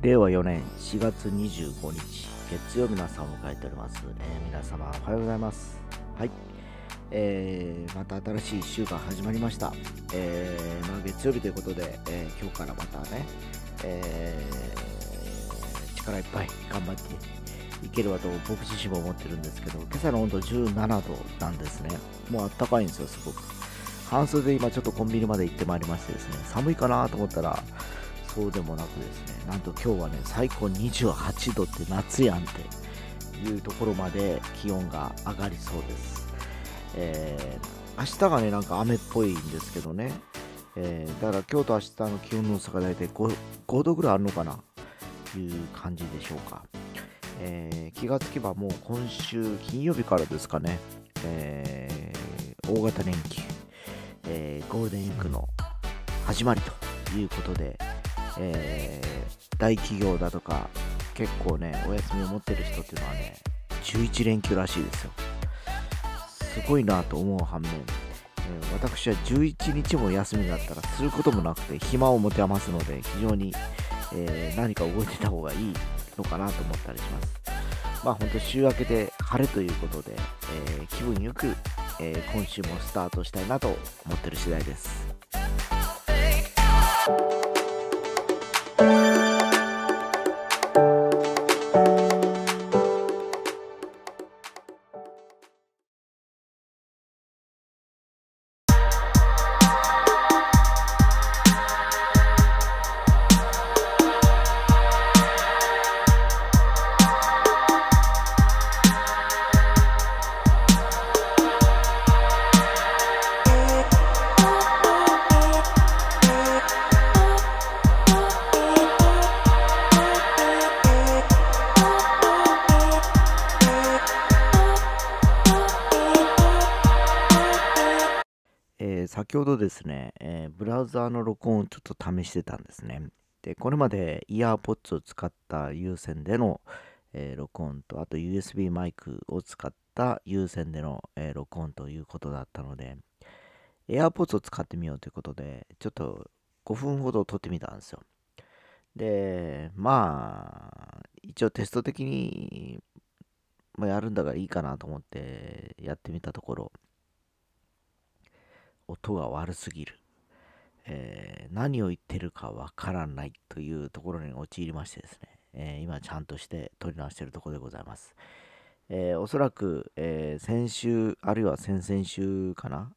令和4年4月25日月曜日の朝を迎えております、えー皆様おはようございます。はい、えーまた新しい週間始まりました、えーまあ、月曜日ということで、え今日からまたね、え力いっぱい頑張っていければと僕自身も思ってるんですけど今朝の温度17度なんですね。もうあったかいんですよすごく。半袖で今ちょっとコンビニまで行ってまいりましてですね寒いかなと思ったらそうでもなくですねなんと今日はね最高28度って夏やんっていうところまで気温が上がりそうです、えー明日がねなんか雨っぽいんですけどね、えーだから今日と明日の気温の差が大体 5, 5度ぐらいあるのかな？という感じでしょうか、えー気がつけばもう今週金曜日からですかね、え大型連休、えゴールデンウィークの始まりということで、えー大企業だとか結構ねお休みを持ってる人っていうのはね11連休らしいですよ。すごいなと思う反面、えー私は11日も休みがあったらすることもなくて暇を持て余すので非常に、えー何か動いてた方がいいのかなと思ったりします。まあ本当週明けで晴れということで、えー気分よく、え今週もスタートしたいなと思ってる次第です。先ほどですね、えーブラウザーの録音をちょっと試してたんですね。で、これまでイヤーポッツを使った有線での、えー録音と、あと USB マイクを使った有線での、えー録音ということだったので、AirPods を使ってみようということで、ちょっと5分ほど撮ってみたんですよ。で、まあ、一応テスト的に、まあ、やるんだからいいかなと思ってやってみたところ、音が悪すぎる、えー何を言ってるかわからないというところに陥りましてですね、えー今ちゃんとして撮り直してるところでございます。えーおそらく、えー先週あるいは先々週かな、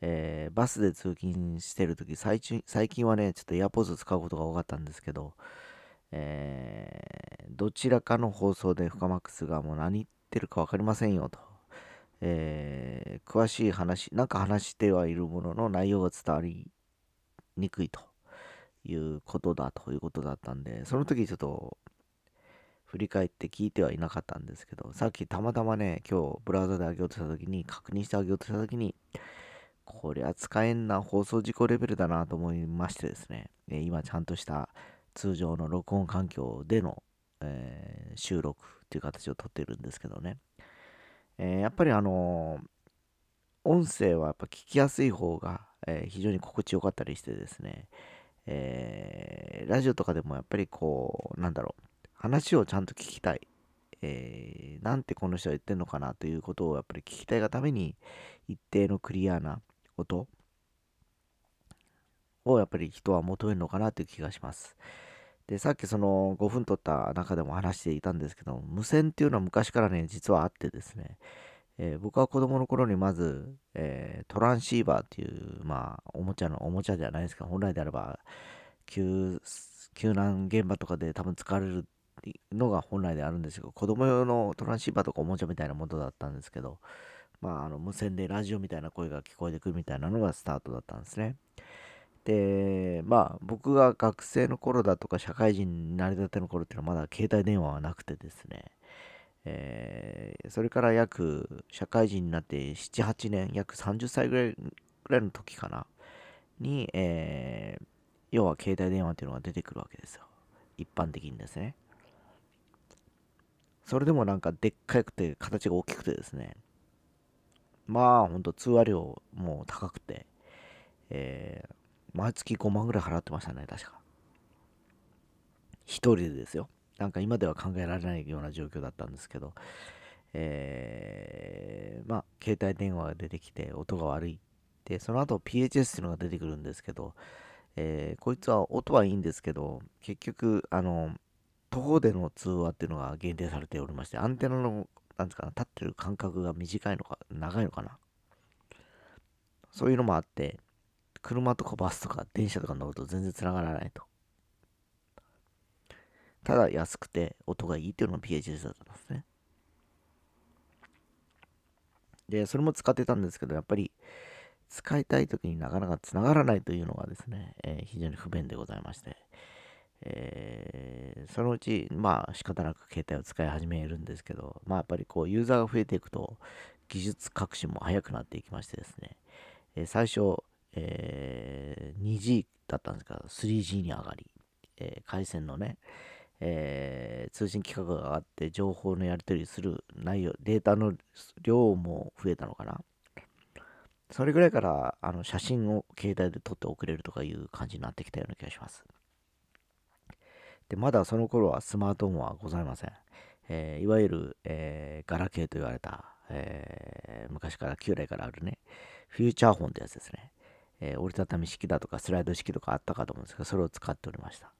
えーバスで通勤してるとき最近最近はねちょっとエアポーズ使うことが多かったんですけど、えーどちらかの放送でフカマックスがもう何言ってるか分かりませんよと、えー詳しい話なんか話してはいるものの内容が伝わりにくいということだということだったんでその時ちょっと振り返って聞いてはいなかったんですけどさっきたまたまね今日ブラウザで上げようとした時に確認してあげようとした時にこりゃ使えんな放送事故レベルだなと思いましてですね、え今ちゃんとした通常の録音環境での、えー収録という形をとっているんですけどね、えーやっぱりあの音声はやっぱ聞きやすい方が、えー非常に心地よかったりしてですね、えーラジオとかでもやっぱりこうなんだろう話をちゃんと聞きたい、えーなんてこの人は言ってんのかなということをやっぱり聞きたいがために一定のクリアな音をやっぱり人は求めるのかなという気がします。で、さっきその5分撮った中でも話していたんですけど、無線っていうのは昔からね、実はあってですね、えー僕は子供の頃にまず、えートランシーバーっていう、まあ、おもちゃの、おもちゃじゃないですけど、本来であれば、救、救難現場とかで多分使われるのが本来であるんですけど、子供用のトランシーバーとかおもちゃみたいなものだったんですけど、まあ、あの無線でラジオみたいな声が聞こえてくるみたいなのがスタートだったんですね。で、まあ、僕が学生の頃だとか、社会人になりたての頃っていうのはまだ携帯電話はなくてですね、えーそれから約、社会人になって7、8年、約30歳ぐらいぐらいの時かな、に、えー要は携帯電話っていうのが出てくるわけですよ。一般的にですね。それでもなんかでっかくて形が大きくてですね、まあほんと通話料も高くて、えー毎月5万ぐらい払ってましたね、確か。一人でですよ。なんか今では考えられないような状況だったんですけど、えー、まあ、携帯電話が出てきて音が悪い。で、その後 PHS っていうのが出てくるんですけど、えー、こいつは音はいいんですけど、結局、あの、徒歩での通話っていうのが限定されておりまして、アンテナの、なんですか、立ってる間隔が短いのか、長いのかな。そういうのもあって、車とかバスとか電車とか乗ると全然繋がらないと。ただ安くて音がいいっていうのが PHS だったんですね。で、それも使ってたんですけど、やっぱり使いたい時になかなか繋がらないというのがですね、えー、非常に不便でございまして、えー、そのうち、まあ仕方なく携帯を使い始めるんですけど、まあやっぱりこうユーザーが増えていくと技術革新も早くなっていきましてですね、えー、最初、えー、2G だったんですが 3G に上がり、え回線のね、えー、通信規格が上がって情報のやり取りする内容、データの量も増えたのかな？それぐらいからあの写真を携帯で撮って送れるとかいう感じになってきたような気がします。で、まだその頃はスマートフォンはございません。えー、いわゆる、えー、ガラケーと言われた、え、昔から旧来からあるね、フューチャーフォンってやつですね。え折りたたみ式だとかスライド式とかあったかと思うんですが、それを使っておりました。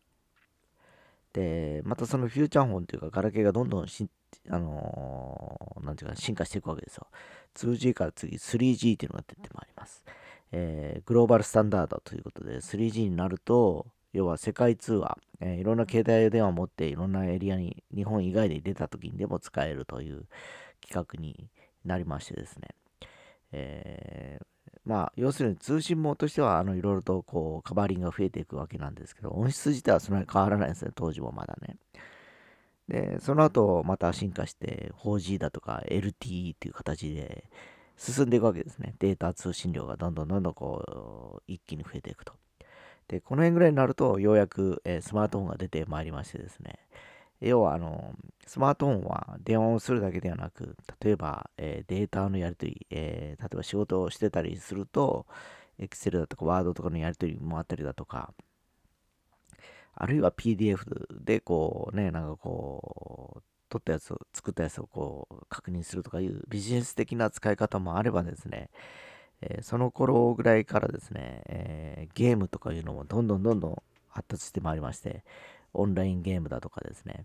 で、またそのフューチャーフォンというか、ガラケーがどんどんし、あのー、ていうか、進化していくわけですよ。2G から次 3G っていうのが出てまいります。えー、グローバルスタンダードということで、3G になると、要は世界通話、えー、いろんな携帯電話を持っていろんなエリアに、日本以外で出た時にでも使えるという企画になりましてですね。えー、まあ、要するに通信網としては、あの、いろいろとこう、カバーリングが増えていくわけなんですけど、音質自体はそんなに変わらないんですね、当時もまだね。で、その後、また進化して、4G だとか LTE っていう形で進んでいくわけですね。データ通信量がどんどんどんどんこう、一気に増えていくと。で、この辺ぐらいになると、ようやく、えー、スマートフォンが出てまいりましてですね、要はあの、スマートフォンは電話をするだけではなく、例えば、えー、データのやり取り、えー、例えば仕事をしてたりすると、Excel だとか Word とかのやり取りもあったりだとか、あるいは PDF でこうね、なんかこう、撮ったやつを、作ったやつをこう確認するとかいうビジネス的な使い方もあればですね、えー、その頃ぐらいからですね、えー、ゲームとかいうのもどんどんどんどん発達してまいりまして、オンラインゲームだとかですね、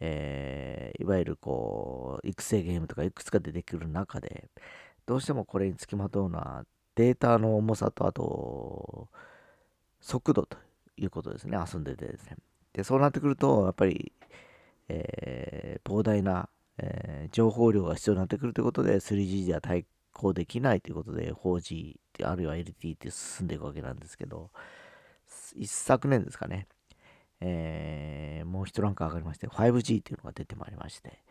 えー、いわゆるこう、育成ゲームとかいくつか出てくる中で、どうしてもこれにつきまとうのは、データの重さと、あと、速度ということですね、遊んでてですね。で、そうなってくると、やっぱり、えー、膨大な、えー、情報量が必要になってくるということで、3G では対抗できないということで、4G、あるいは LTE って進んでいくわけなんですけど、一昨年ですかね、えー、もう一ランク上がりまして、5G っていうのが出てまいりまして、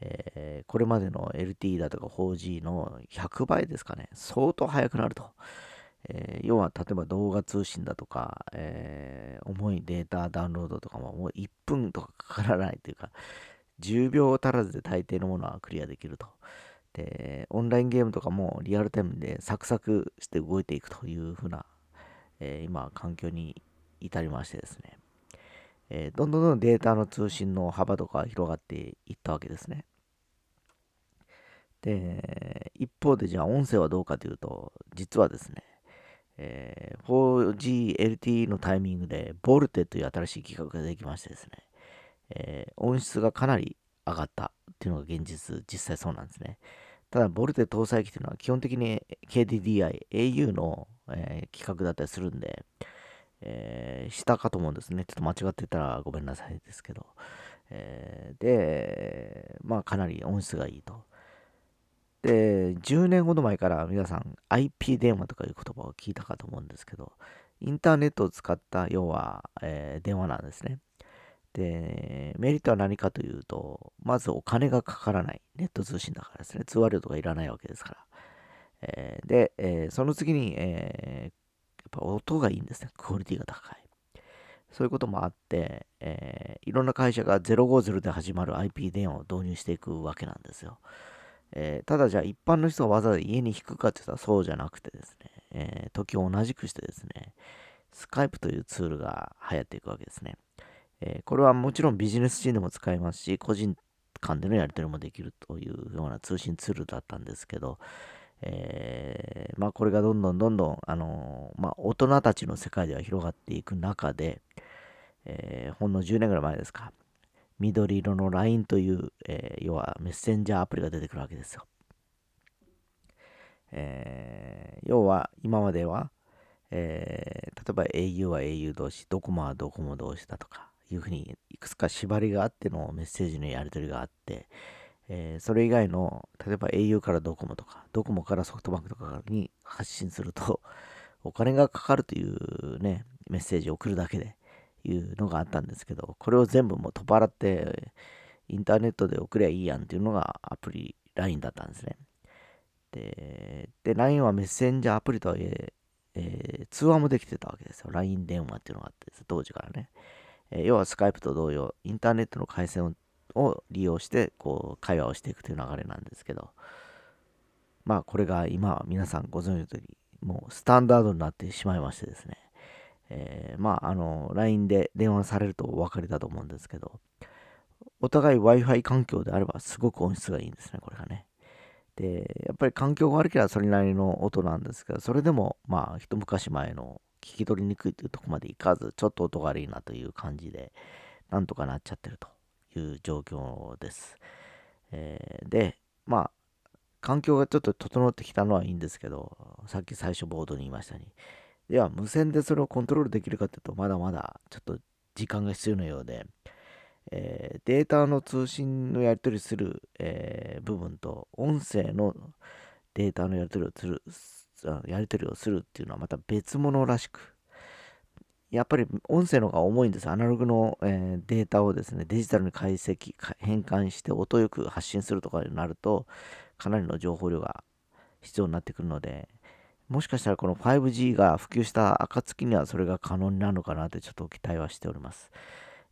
えー、これまでの LTE だとか 4G の100倍ですかね、相当速くなると。えー、要は、例えば動画通信だとか、え、重いデータダウンロードとかももう1分とかかからないというか、10秒足らずで大抵のものはクリアできると。で、オンラインゲームとかもリアルタイムでサクサクして動いていくというふうな、え、今、環境に至りましてですね。えー、どんどんどんデータの通信の幅とか広がっていったわけですね。で、一方でじゃあ音声はどうかというと、実はですね、えー、4GLTE のタイミングで、ボルテという新しい企画ができましてですね、えー、音質がかなり上がったっていうのが現実、実際そうなんですね。ただ、ボルテ搭載機というのは基本的に KDDI、au の、えー、企画だったりするんで、えー、したかと思うんですね。ちょっと間違ってたらごめんなさいですけど。えー、で、まあかなり音質がいいと。で、10年ほど前から皆さん IP 電話とかいう言葉を聞いたかと思うんですけど、インターネットを使った要は、えー、電話なんですね。で、メリットは何かというと、まずお金がかからないネット通信だからですね。通話料とかいらないわけですから。えー、で、えー、その次に、えっぱ音がいいんですね。クオリティが高い。そういうこともあって、えー、いろんな会社が050で始まる IP 電話を導入していくわけなんですよ。えー、ただじゃあ一般の人がわざわざ家に引くかって言ったらそうじゃなくてですね、えー、時を同じくしてですね、スカイプというツールが流行っていくわけですね。えー、これはもちろんビジネスシーンでも使えますし、個人間でのやり取りもできるというような通信ツールだったんですけど、えー、まあ、これがどんどんどんどん、あのー、まあ、大人たちの世界では広がっていく中で、えー、ほんの10年ぐらい前ですか、緑色の LINE という、え要はメッセンジャーアプリが出てくるわけですよ。え要は今までは、え例えば au は au 同士、ドコモはドコモ同士だとか、いうふうにいくつか縛りがあってのメッセージのやり取りがあって、えー、それ以外の、例えば au からドコモとか、ドコモからソフトバンクとかに発信すると、お金がかかるというね、メッセージを送るだけでいうのがあったんですけど、これを全部もう取っ払って、インターネットで送りゃいいやんっていうのがアプリ LINE だったんですね。で、で LINE はメッセンジャーアプリとはいええー、通話もできてたわけですよ。LINE 電話っていうのがあって当時からね。えー、要はスカイプと同様、インターネットの回線をを利用して、こう、会話をしていくという流れなんですけど、まあ、これが今皆さんご存知の通り、もうスタンダードになってしまいましてですね、え、まあ、あの、LINE で電話されるとお分かりだと思うんですけど、お互い Wi-Fi 環境であればすごく音質がいいんですね、これがね。で、やっぱり環境が悪ければそれなりの音なんですけど、それでも、まあ、一昔前の聞き取りにくいというとこまでいかず、ちょっと音が悪いなという感じで、なんとかなっちゃってると。いう状況です。えー、で、まあ、環境がちょっと整ってきたのはいいんですけど、さっき最初ボードに言いましたに、では無線でそれをコントロールできるかというと、まだまだちょっと時間が必要なようで、えー、データの通信のやり取りする、えー、部分と音声のデータのやり取りをするやり取りをするっていうのはまた別物らしくやっぱり音声の方が重いんです。アナログの、えー、データをですね、デジタルに解析、変換して音よく発信するとかになると、かなりの情報量が必要になってくるので、もしかしたらこの 5G が普及した暁にはそれが可能になるのかなってちょっと期待はしております。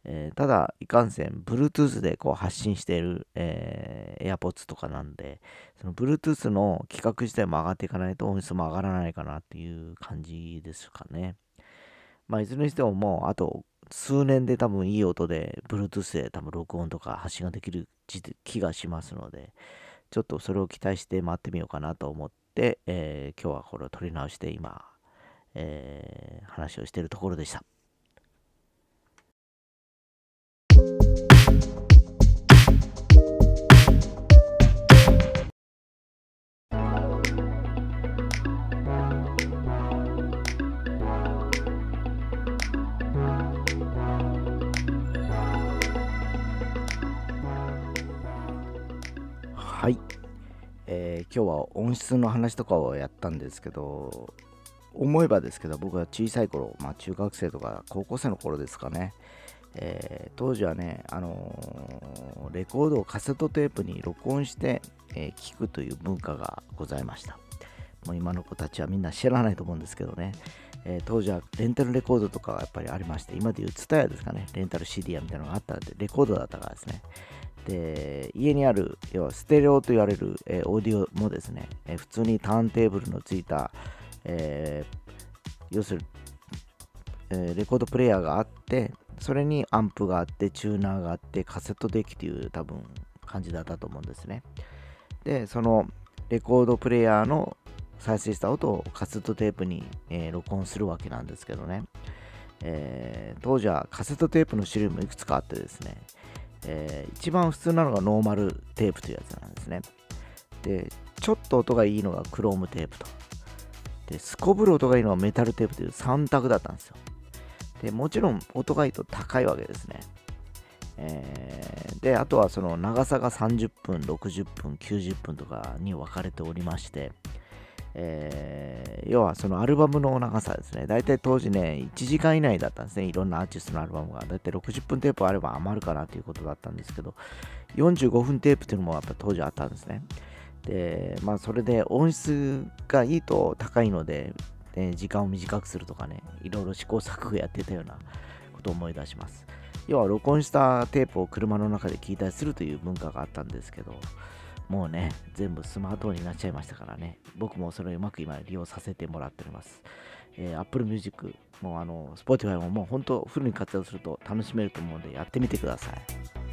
えー、ただ、いかんせん、Bluetooth でこう発信している、えー、AirPods とかなんで、その Bluetooth の規格自体も上がっていかないと音質も上がらないかなっていう感じですかね。まあ、いずれにしてももう、あと数年で多分いい音で、Bluetooth で多分録音とか発信ができる気がしますので、ちょっとそれを期待して待ってみようかなと思って、えー、今日はこれを取り直して今、えー、話をしているところでした。はい、えー、今日は音質の話とかをやったんですけど思えばですけど僕は小さい頃、まあ、中学生とか高校生の頃ですかね、えー、当時はね、あのー、レコードをカセットテープに録音して、えー、聞くという文化がございました。もう今の子たちはみんな知らないと思うんですけどね、え当時はレンタルレコードとかがやっぱりありまして今でいう TSUTAYA ですかね。レンタル CD やみたいなのがあったんでレコードだったからですね。で家にある要はステレオと言われる、えー、オーディオもですね、えー、普通にターンテーブルのついた、えー、要するに、えレコードプレーヤーがあってそれにアンプがあってチューナーがあってカセットデッキという多分感じだったと思うんですね。でそのレコードプレーヤーの再生した音をカセットテープに、え録音するわけなんですけどね、え当時はカセットテープの種類もいくつかあってですね。えー、一番普通なのがノーマルテープというやつなんですね。で、ちょっと音がいいのがクロームテープと。で、すこぶる音がいいのはメタルテープという3択だったんですよ。で、もちろん音がいいと高いわけですね。えー、で、あとはその長さが30分、60分、90分とかに分かれておりまして、えー、要はそのアルバムの長さですね。だいたい当時ね、1時間以内だったんですね。いろんなアーティストのアルバムが。だいたい60分テープあれば余るかなということだったんですけど、45分テープっていうのもやっぱ当時あったんですね。で、まあそれで音質がいいと高いので、で時間を短くするとかね、いろいろ試行錯誤やってたようなことを思い出します。要は録音したテープを車の中で聞いたりするという文化があったんですけど、もうね、全部スマートフォンになっちゃいましたからね、僕もそれをうまく今利用させてもらっております。えー、Apple Music、もあの、Spotify ももう本当フルに活用すると楽しめると思うんでやってみてください。